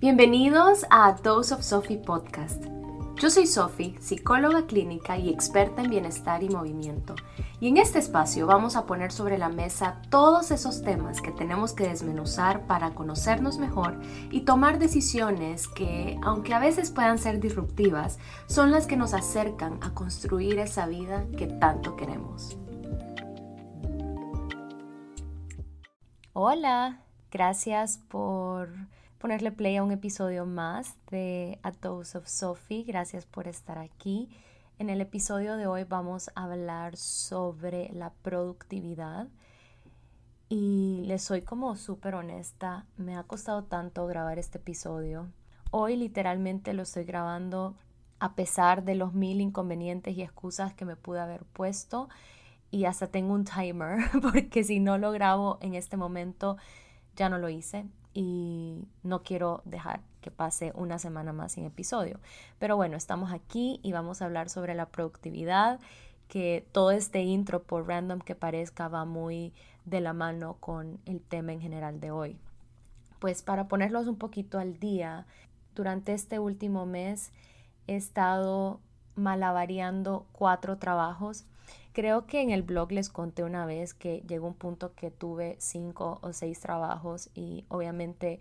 Bienvenidos a Dose of Sophie Podcast. Yo soy Sophie, psicóloga clínica y experta en bienestar y movimiento. Y en este espacio vamos a poner sobre la mesa todos esos temas que tenemos que desmenuzar para conocernos mejor y tomar decisiones que, aunque a veces puedan ser disruptivas, son las que nos acercan a construir esa vida que tanto queremos. Hola, gracias por ponerle play a un episodio más de A of Sophie. Gracias por estar aquí. En el episodio de hoy vamos a hablar sobre la productividad. Y les soy como súper honesta, me ha costado tanto grabar este episodio. Hoy literalmente lo estoy grabando a pesar de los mil inconvenientes y excusas que me pude haber puesto. Y hasta tengo un timer porque si no lo grabo en este momento ya no lo hice y no quiero dejar que pase una semana más sin episodio. Pero bueno, estamos aquí y vamos a hablar sobre la productividad, que todo este intro, por random que parezca, va muy de la mano con el tema en general de hoy. Pues para ponerlos un poquito al día, durante este último mes he estado malavariando cuatro trabajos Creo que en el blog les conté una vez que llegó un punto que tuve cinco o seis trabajos y obviamente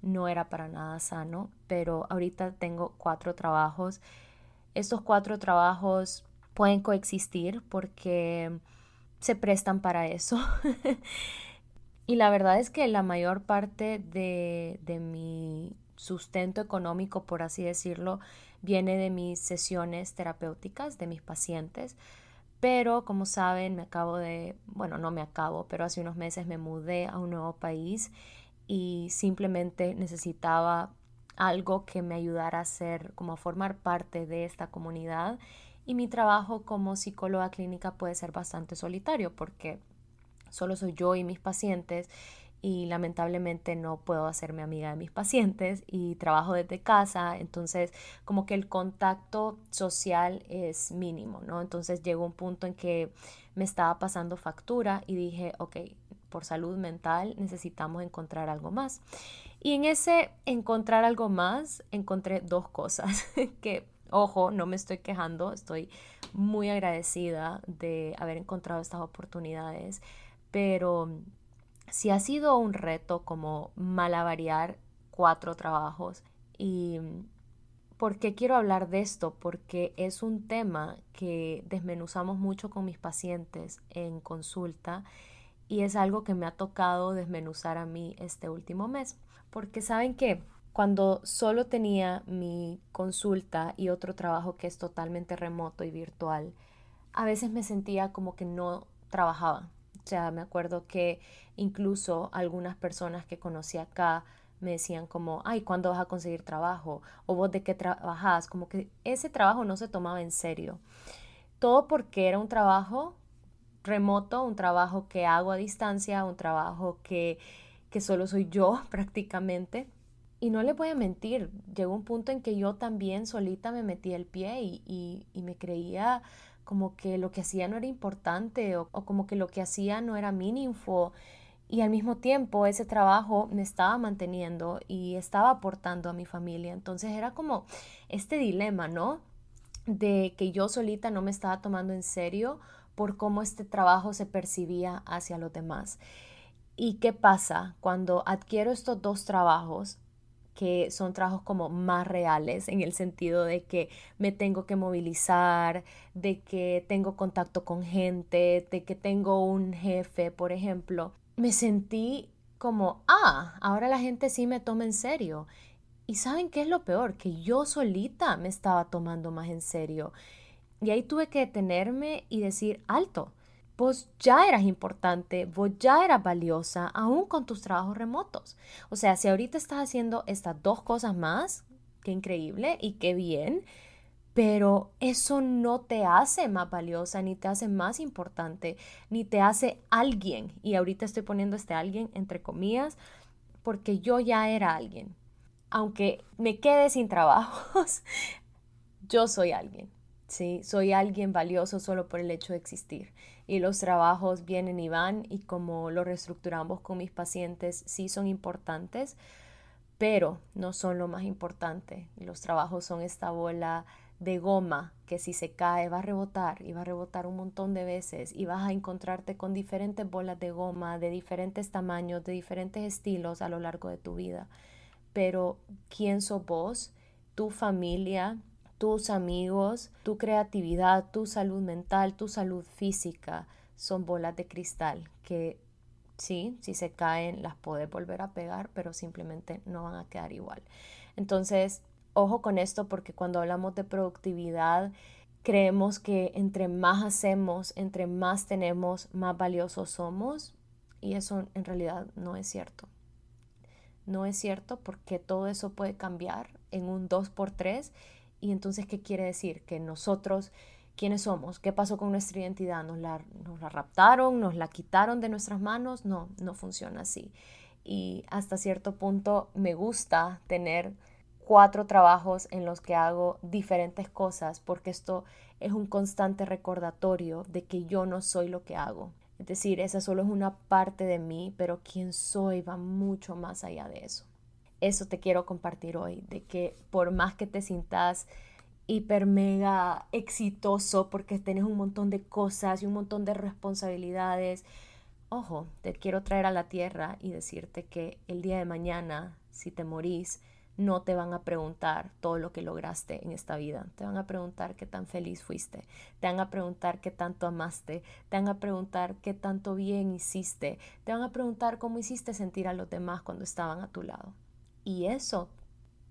no era para nada sano, pero ahorita tengo cuatro trabajos. Estos cuatro trabajos pueden coexistir porque se prestan para eso. y la verdad es que la mayor parte de, de mi sustento económico, por así decirlo, viene de mis sesiones terapéuticas, de mis pacientes. Pero como saben, me acabo de, bueno, no me acabo, pero hace unos meses me mudé a un nuevo país y simplemente necesitaba algo que me ayudara a ser, como a formar parte de esta comunidad. Y mi trabajo como psicóloga clínica puede ser bastante solitario porque solo soy yo y mis pacientes y lamentablemente no puedo hacerme amiga de mis pacientes y trabajo desde casa, entonces como que el contacto social es mínimo, ¿no? Entonces llegó un punto en que me estaba pasando factura y dije, ok, por salud mental necesitamos encontrar algo más. Y en ese encontrar algo más encontré dos cosas que, ojo, no me estoy quejando, estoy muy agradecida de haber encontrado estas oportunidades, pero si ha sido un reto como malavariar cuatro trabajos y ¿por qué quiero hablar de esto? Porque es un tema que desmenuzamos mucho con mis pacientes en consulta y es algo que me ha tocado desmenuzar a mí este último mes. Porque saben que cuando solo tenía mi consulta y otro trabajo que es totalmente remoto y virtual, a veces me sentía como que no trabajaba, sea, me acuerdo que incluso algunas personas que conocí acá me decían como, ay, ¿cuándo vas a conseguir trabajo? O vos de qué trabajas? Como que ese trabajo no se tomaba en serio. Todo porque era un trabajo remoto, un trabajo que hago a distancia, un trabajo que, que solo soy yo prácticamente. Y no le voy a mentir, llegó un punto en que yo también solita me metí el pie y, y me creía como que lo que hacía no era importante o, como que lo que hacía no era mínimo y al mismo tiempo ese trabajo me estaba manteniendo y estaba aportando a mi familia. Entonces era como este dilema, ¿no? De que yo solita no me estaba tomando en serio por cómo este trabajo se percibía hacia los demás. ¿Y qué pasa cuando adquiero estos dos trabajos? Que son trabajos como más reales en el sentido de que me tengo que movilizar, de que tengo contacto con gente, de que tengo un jefe, por ejemplo, me sentí como, ah, ahora la gente sí me toma en serio. Y saben qué es lo peor, que yo solita me estaba tomando más en serio. Y ahí tuve que detenerme y decir, alto, vos ya eras importante, vos ya eras valiosa, aún con tus trabajos remotos. O sea, si ahorita estás haciendo estas dos cosas más, qué increíble y qué bien, pero eso no te hace más valiosa, ni te hace más importante, ni te hace alguien. Y ahorita estoy poniendo este alguien entre comillas, porque yo ya era alguien. Aunque me quede sin trabajos, yo soy alguien. Sí, soy alguien valioso solo por el hecho de existir y los trabajos vienen y van y como lo reestructuramos con mis pacientes sí son importantes, pero no son lo más importante. Los trabajos son esta bola de goma que si se cae va a rebotar y va a rebotar un montón de veces y vas a encontrarte con diferentes bolas de goma de diferentes tamaños, de diferentes estilos a lo largo de tu vida. Pero ¿quién sos vos? Tu familia, tus amigos, tu creatividad, tu salud mental, tu salud física son bolas de cristal que sí, si se caen las puedes volver a pegar, pero simplemente no van a quedar igual. Entonces, ojo con esto porque cuando hablamos de productividad, creemos que entre más hacemos, entre más tenemos, más valiosos somos. Y eso en realidad no es cierto. No es cierto porque todo eso puede cambiar en un 2x3. Y entonces, ¿qué quiere decir? Que nosotros, ¿quiénes somos? ¿Qué pasó con nuestra identidad? ¿Nos la, nos la raptaron? ¿Nos la quitaron de nuestras manos? No, no funciona así. Y hasta cierto punto me gusta tener cuatro trabajos en los que hago diferentes cosas porque esto es un constante recordatorio de que yo no soy lo que hago. Es decir, esa solo es una parte de mí, pero quien soy va mucho más allá de eso. Eso te quiero compartir hoy, de que por más que te sientas hiper mega exitoso porque tienes un montón de cosas y un montón de responsabilidades, ojo, te quiero traer a la tierra y decirte que el día de mañana, si te morís, no te van a preguntar todo lo que lograste en esta vida. Te van a preguntar qué tan feliz fuiste. Te van a preguntar qué tanto amaste. Te van a preguntar qué tanto bien hiciste. Te van a preguntar cómo hiciste sentir a los demás cuando estaban a tu lado. Y eso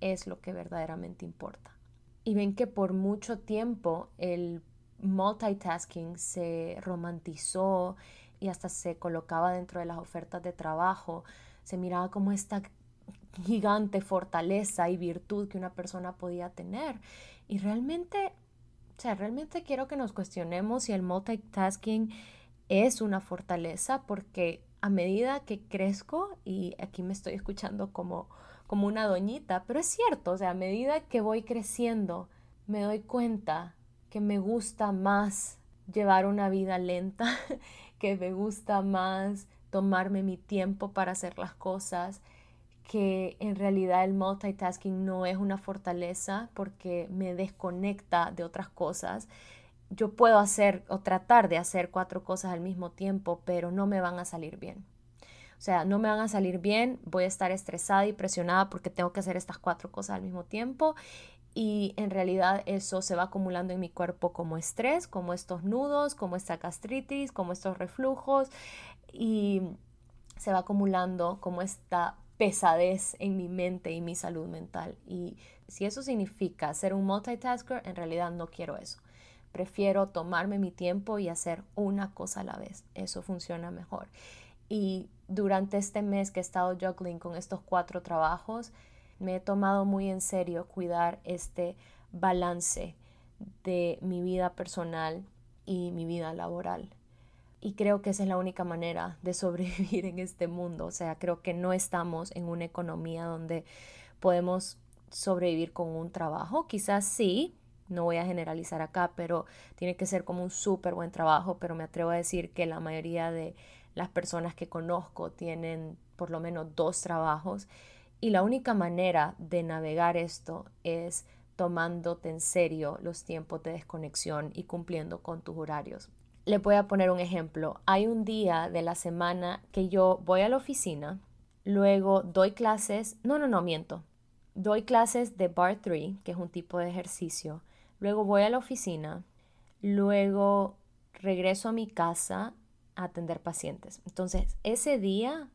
es lo que verdaderamente importa. Y ven que por mucho tiempo el multitasking se romantizó y hasta se colocaba dentro de las ofertas de trabajo. Se miraba como esta gigante fortaleza y virtud que una persona podía tener. Y realmente, o sea, realmente quiero que nos cuestionemos si el multitasking es una fortaleza porque a medida que crezco, y aquí me estoy escuchando como, como una doñita, pero es cierto, o sea, a medida que voy creciendo, me doy cuenta que me gusta más llevar una vida lenta, que me gusta más tomarme mi tiempo para hacer las cosas, que en realidad el multitasking no es una fortaleza porque me desconecta de otras cosas. Yo puedo hacer o tratar de hacer cuatro cosas al mismo tiempo, pero no me van a salir bien. Sea, no me van a salir bien, voy a estar estresada y presionada porque tengo que hacer estas cuatro cosas al mismo tiempo y en realidad eso se va acumulando en mi cuerpo como estrés, como estos nudos, como esta gastritis, como estos reflujos y se va acumulando como esta pesadez en mi mente y mi salud mental. Y si eso significa ser un multitasker, en realidad no quiero eso. Prefiero tomarme mi tiempo y hacer una cosa a la vez. Eso funciona mejor. Y durante este mes que he estado juggling con estos cuatro trabajos, me he tomado muy en serio cuidar este balance de mi vida personal y mi vida laboral y creo que esa es la única manera de sobrevivir en este mundo. O sea, creo que no estamos en una economía donde podemos sobrevivir con un trabajo. Quizás sí, no voy a generalizar acá, pero tiene que ser como un súper buen trabajo, pero me atrevo a decir que la mayoría de las personas que conozco tienen por lo menos dos trabajos y la única manera de navegar esto es tomándote en serio los tiempos de desconexión y cumpliendo con tus horarios. Le voy a poner un ejemplo. Hay un día de la semana que yo voy a la oficina, luego doy clases, no, no, no, miento. Doy clases de Bar 3, que es un tipo de ejercicio. Luego voy a la oficina, luego regreso a mi casa atender pacientes. Entonces, ese día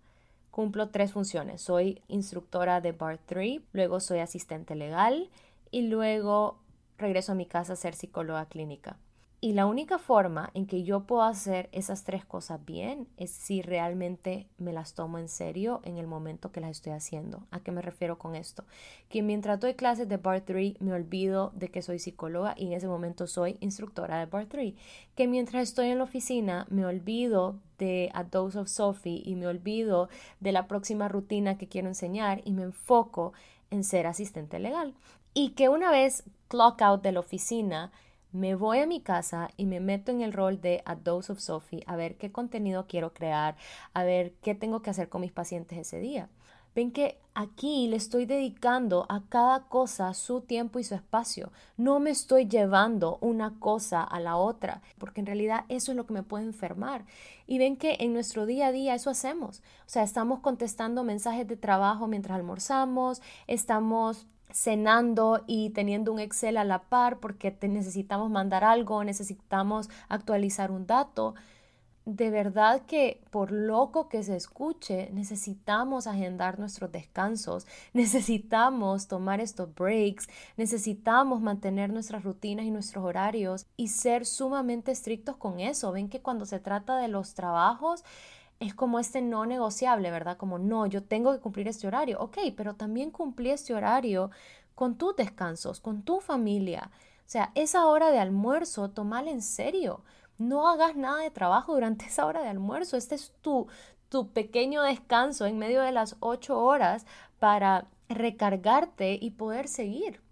cumplo tres funciones. Soy instructora de Bar 3, luego soy asistente legal y luego regreso a mi casa a ser psicóloga clínica. Y la única forma en que yo puedo hacer esas tres cosas bien es si realmente me las tomo en serio en el momento que las estoy haciendo. ¿A qué me refiero con esto? Que mientras doy clases de Bar 3 me olvido de que soy psicóloga y en ese momento soy instructora de Bar 3. Que mientras estoy en la oficina me olvido de A Dose of Sophie y me olvido de la próxima rutina que quiero enseñar y me enfoco en ser asistente legal. Y que una vez clock out de la oficina, me voy a mi casa y me meto en el rol de A Dose of Sophie a ver qué contenido quiero crear, a ver qué tengo que hacer con mis pacientes ese día. Ven que aquí le estoy dedicando a cada cosa su tiempo y su espacio. No me estoy llevando una cosa a la otra, porque en realidad eso es lo que me puede enfermar. Y ven que en nuestro día a día eso hacemos. O sea, estamos contestando mensajes de trabajo mientras almorzamos, estamos cenando y teniendo un Excel a la par porque necesitamos mandar algo, necesitamos actualizar un dato de verdad que por loco que se escuche, necesitamos agendar nuestros descansos, necesitamos tomar estos breaks, necesitamos mantener nuestras rutinas y nuestros horarios y ser sumamente estrictos con eso. Ven que cuando se trata de los trabajos, es como este no negociable, ¿verdad? Como no, yo tengo que cumplir este horario. Ok, pero también cumplí este horario con tus descansos, con tu familia. O sea, esa hora de almuerzo, tomala en serio no hagas nada de trabajo durante esa hora de almuerzo. Este es tu, tu pequeño descanso en medio de las ocho horas para recargarte y poder seguir.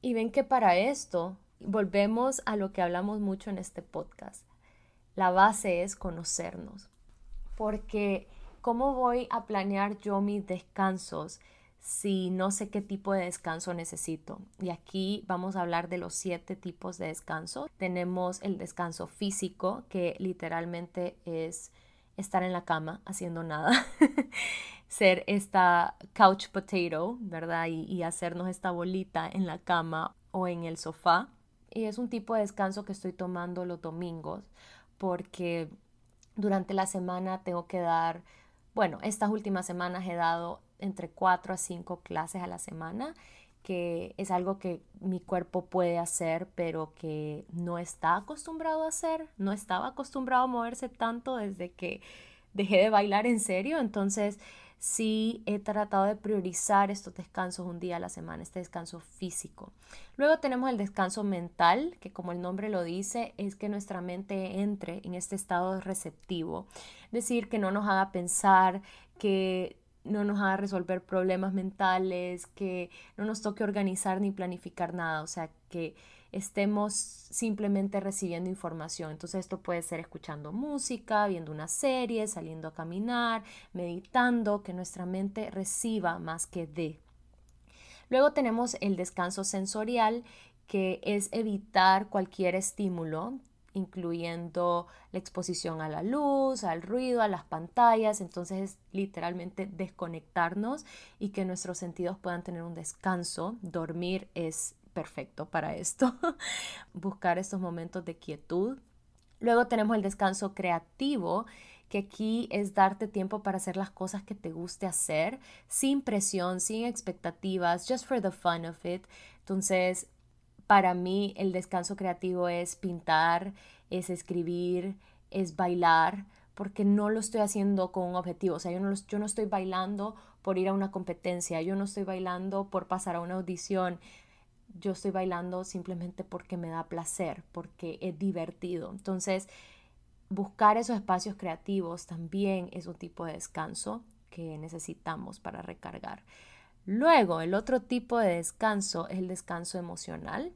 Y ven que para esto volvemos a lo que hablamos mucho en este podcast. La base es conocernos. Porque ¿cómo voy a planear yo mis descansos si no sé qué tipo de descanso necesito. Y aquí vamos a hablar de los siete tipos de descanso. Tenemos el descanso físico, que literalmente es estar en la cama haciendo nada. Ser esta couch potato, ¿verdad? Y, y hacernos esta bolita en la cama o en el sofá. Y es un tipo de descanso que estoy tomando los domingos porque durante la semana tengo que dar, bueno, estas últimas semanas he dado entre cuatro a cinco clases a la semana, que es algo que mi cuerpo puede hacer, pero que no está acostumbrado a hacer, no estaba acostumbrado a moverse tanto desde que dejé de bailar en serio, entonces sí he tratado de priorizar estos descansos un día a la semana, este descanso físico. Luego tenemos el descanso mental, que como el nombre lo dice, es que nuestra mente entre en este estado receptivo, es decir, que no nos haga pensar, que no nos haga resolver problemas mentales, que no nos toque organizar ni planificar nada, o sea, que estemos simplemente recibiendo información. Entonces esto puede ser escuchando música, viendo una serie, saliendo a caminar, meditando, que nuestra mente reciba más que dé. Luego tenemos el descanso sensorial, que es evitar cualquier estímulo incluyendo la exposición a la luz, al ruido, a las pantallas. Entonces es literalmente desconectarnos y que nuestros sentidos puedan tener un descanso. Dormir es perfecto para esto. Buscar estos momentos de quietud. Luego tenemos el descanso creativo, que aquí es darte tiempo para hacer las cosas que te guste hacer, sin presión, sin expectativas, just for the fun of it. Entonces, para mí el descanso creativo es pintar, es escribir, es bailar, porque no lo estoy haciendo con un objetivo. O sea, yo no, no estoy bailando por ir a una competencia, yo no estoy bailando por pasar a una audición, yo estoy bailando simplemente porque me da placer, porque es divertido. Entonces, buscar esos espacios creativos también es un tipo de descanso que necesitamos para recargar. Luego, el otro tipo de descanso es el descanso emocional.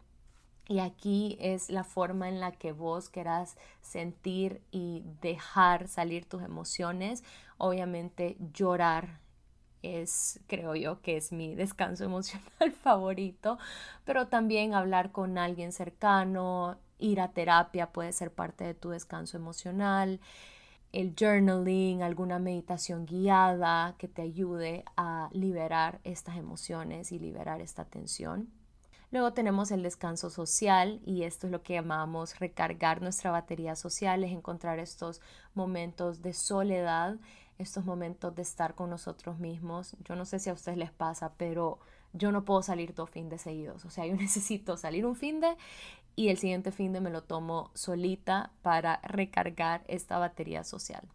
Y aquí es la forma en la que vos querás sentir y dejar salir tus emociones. Obviamente llorar es, creo yo, que es mi descanso emocional favorito, pero también hablar con alguien cercano, ir a terapia puede ser parte de tu descanso emocional, el journaling, alguna meditación guiada que te ayude a liberar estas emociones y liberar esta tensión. Luego tenemos el descanso social y esto es lo que llamamos recargar nuestra batería social, es encontrar estos momentos de soledad, estos momentos de estar con nosotros mismos. Yo no sé si a ustedes les pasa, pero yo no puedo salir dos fin de seguidos. O sea, yo necesito salir un fin de y el siguiente fin de me lo tomo solita para recargar esta batería social.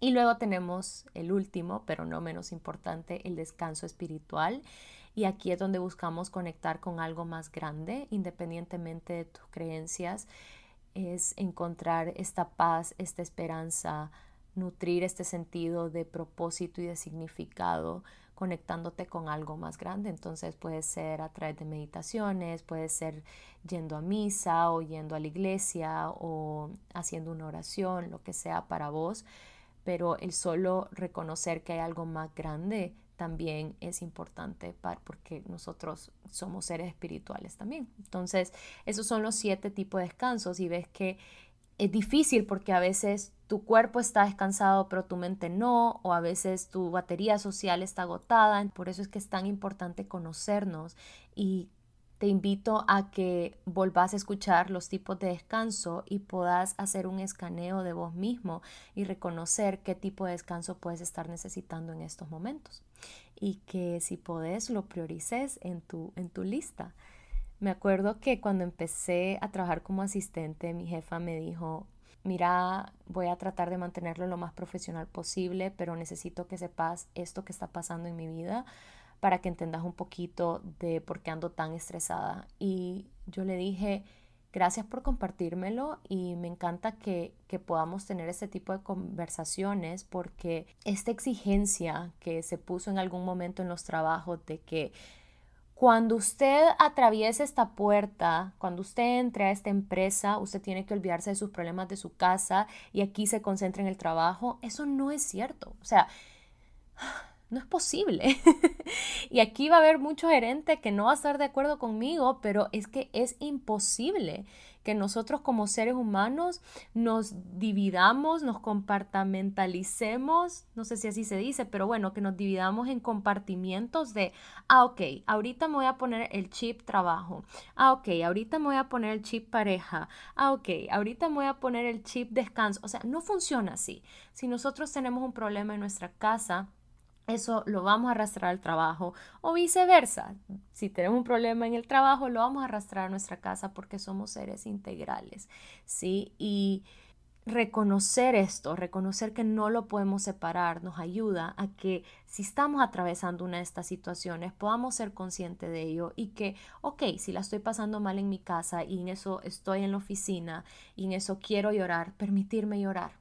Y luego tenemos el último, pero no menos importante, el descanso espiritual. Y aquí es donde buscamos conectar con algo más grande, independientemente de tus creencias, es encontrar esta paz, esta esperanza, nutrir este sentido de propósito y de significado conectándote con algo más grande. Entonces puede ser a través de meditaciones, puede ser yendo a misa o yendo a la iglesia o haciendo una oración, lo que sea para vos. Pero el solo reconocer que hay algo más grande también es importante para, porque nosotros somos seres espirituales también. Entonces, esos son los siete tipos de descansos y ves que es difícil porque a veces tu cuerpo está descansado pero tu mente no, o a veces tu batería social está agotada. Por eso es que es tan importante conocernos y te invito a que volvás a escuchar los tipos de descanso y puedas hacer un escaneo de vos mismo y reconocer qué tipo de descanso puedes estar necesitando en estos momentos. Y que si podés lo priorices en tu, en tu lista. Me acuerdo que cuando empecé a trabajar como asistente, mi jefa me dijo, mira, voy a tratar de mantenerlo lo más profesional posible, pero necesito que sepas esto que está pasando en mi vida para que entendas un poquito de por qué ando tan estresada. Y yo le dije, gracias por compartírmelo y me encanta que, que podamos tener este tipo de conversaciones porque esta exigencia que se puso en algún momento en los trabajos de que cuando usted atraviese esta puerta, cuando usted entre a esta empresa, usted tiene que olvidarse de sus problemas de su casa y aquí se concentra en el trabajo. Eso no es cierto. O sea, no es posible. y aquí va a haber mucho gerente que no va a estar de acuerdo conmigo, pero es que es imposible que nosotros como seres humanos nos dividamos, nos compartamentalicemos, no sé si así se dice, pero bueno, que nos dividamos en compartimientos de, ah, ok, ahorita me voy a poner el chip trabajo, ah, ok, ahorita me voy a poner el chip pareja, ah, ok, ahorita me voy a poner el chip descanso, o sea, no funciona así. Si nosotros tenemos un problema en nuestra casa, eso lo vamos a arrastrar al trabajo o viceversa. Si tenemos un problema en el trabajo, lo vamos a arrastrar a nuestra casa porque somos seres integrales, ¿sí? Y reconocer esto, reconocer que no lo podemos separar, nos ayuda a que si estamos atravesando una de estas situaciones, podamos ser conscientes de ello y que, ok, si la estoy pasando mal en mi casa y en eso estoy en la oficina y en eso quiero llorar, permitirme llorar.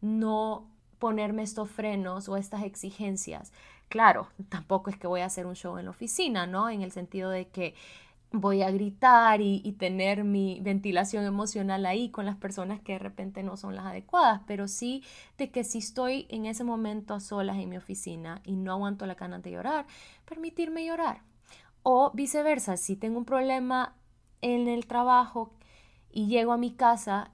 No ponerme estos frenos o estas exigencias. Claro, tampoco es que voy a hacer un show en la oficina, ¿no? En el sentido de que voy a gritar y, tener mi ventilación emocional ahí con las personas que de repente no son las adecuadas, pero sí de que si estoy en ese momento a solas en mi oficina y no aguanto la ganas de llorar, permitirme llorar. O viceversa, si tengo un problema en el trabajo y llego a mi casa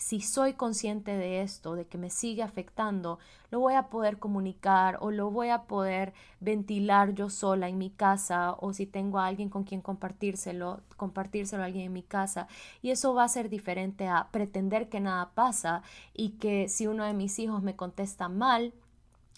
si soy consciente de esto, de que me sigue afectando, lo voy a poder comunicar o lo voy a poder ventilar yo sola en mi casa o si tengo a alguien con quien compartírselo, compartírselo a alguien en mi casa. Y eso va a ser diferente a pretender que nada pasa y que si uno de mis hijos me contesta mal,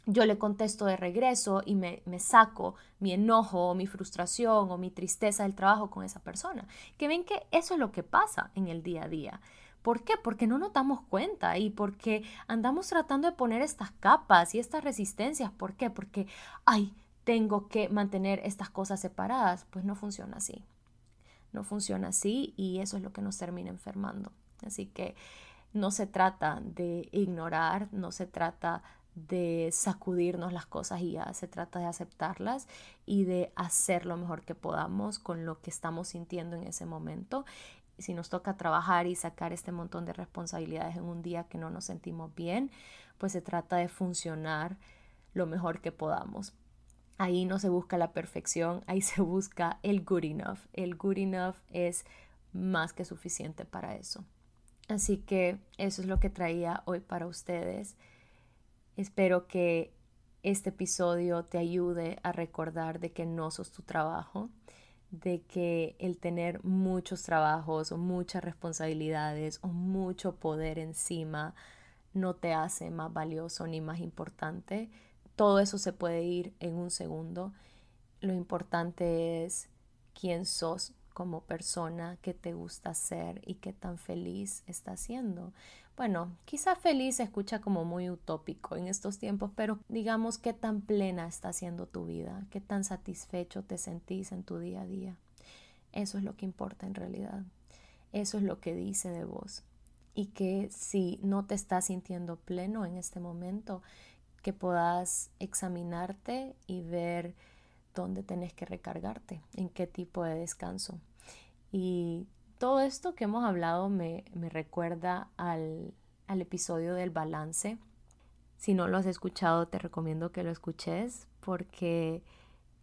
yo le contesto de regreso y me, saco mi enojo o mi frustración o mi tristeza del trabajo con esa persona. Que ven que eso es lo que pasa en el día a día. ¿Por qué? Porque no nos damos cuenta y porque andamos tratando de poner estas capas y estas resistencias. ¿Por qué? Porque, ay, tengo que mantener estas cosas separadas. Pues no funciona así. No funciona así y eso es lo que nos termina enfermando. Así que no se trata de ignorar, no se trata de sacudirnos las cosas y ya se trata de aceptarlas y de hacer lo mejor que podamos con lo que estamos sintiendo en ese momento si nos toca trabajar y sacar este montón de responsabilidades en un día que no nos sentimos bien, pues se trata de funcionar lo mejor que podamos. Ahí no se busca la perfección, ahí se busca el good enough. El good enough es más que suficiente para eso. Así que eso es lo que traía hoy para ustedes. Espero que este episodio te ayude a recordar de que no sos tu trabajo, de que el tener muchos trabajos o muchas responsabilidades o mucho poder encima no te hace más valioso ni más importante. Todo eso se puede ir en un segundo. Lo importante es quién sos como persona, qué te gusta ser y qué tan feliz estás siendo. Bueno, quizá feliz se escucha como muy utópico en estos tiempos, pero digamos qué tan plena está siendo tu vida, qué tan satisfecho te sentís en tu día a día. Eso es lo que importa en realidad. Eso es lo que dice de vos. Y que si no te estás sintiendo pleno en este momento, que puedas examinarte y ver dónde tenés que recargarte, en qué tipo de descanso. Y todo esto que hemos hablado me, recuerda al, al episodio del balance. Si no lo has escuchado, te recomiendo que lo escuches porque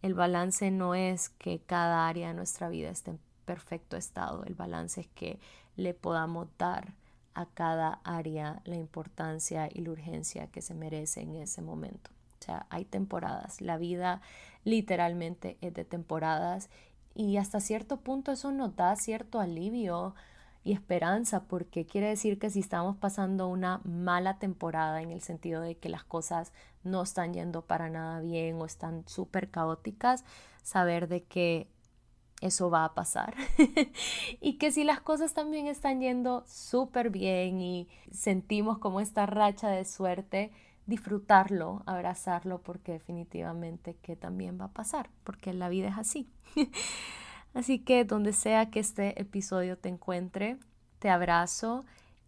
el balance no es que cada área de nuestra vida esté en perfecto estado, el balance es que le podamos dar a cada área la importancia y la urgencia que se merece en ese momento. O sea, hay temporadas, la vida literalmente es de temporadas. Y hasta cierto punto eso nos da cierto alivio y esperanza porque quiere decir que si estamos pasando una mala temporada en el sentido de que las cosas no están yendo para nada bien o están súper caóticas, saber de que eso va a pasar. Y que si las cosas también están yendo súper bien y sentimos como esta racha de suerte, disfrutarlo, abrazarlo porque definitivamente que también va a pasar porque la vida es así. Así que donde sea que este episodio te encuentre, te abrazo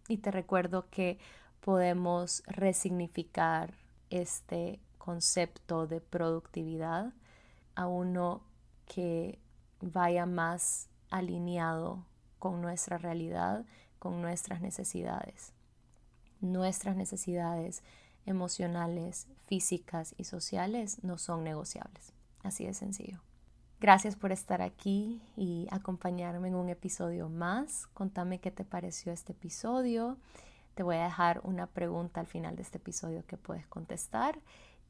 y te recuerdo que podemos resignificar este concepto de productividad a uno que vaya más alineado con nuestra realidad, con nuestras necesidades. Nuestras necesidades emocionales, físicas y sociales no son negociables. Así de sencillo. Gracias por estar aquí y acompañarme en un episodio más. Contame qué te pareció este episodio. Te voy a dejar una pregunta al final de este episodio que puedes contestar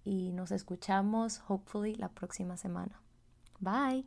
y nos escuchamos hopefully la próxima semana. Bye.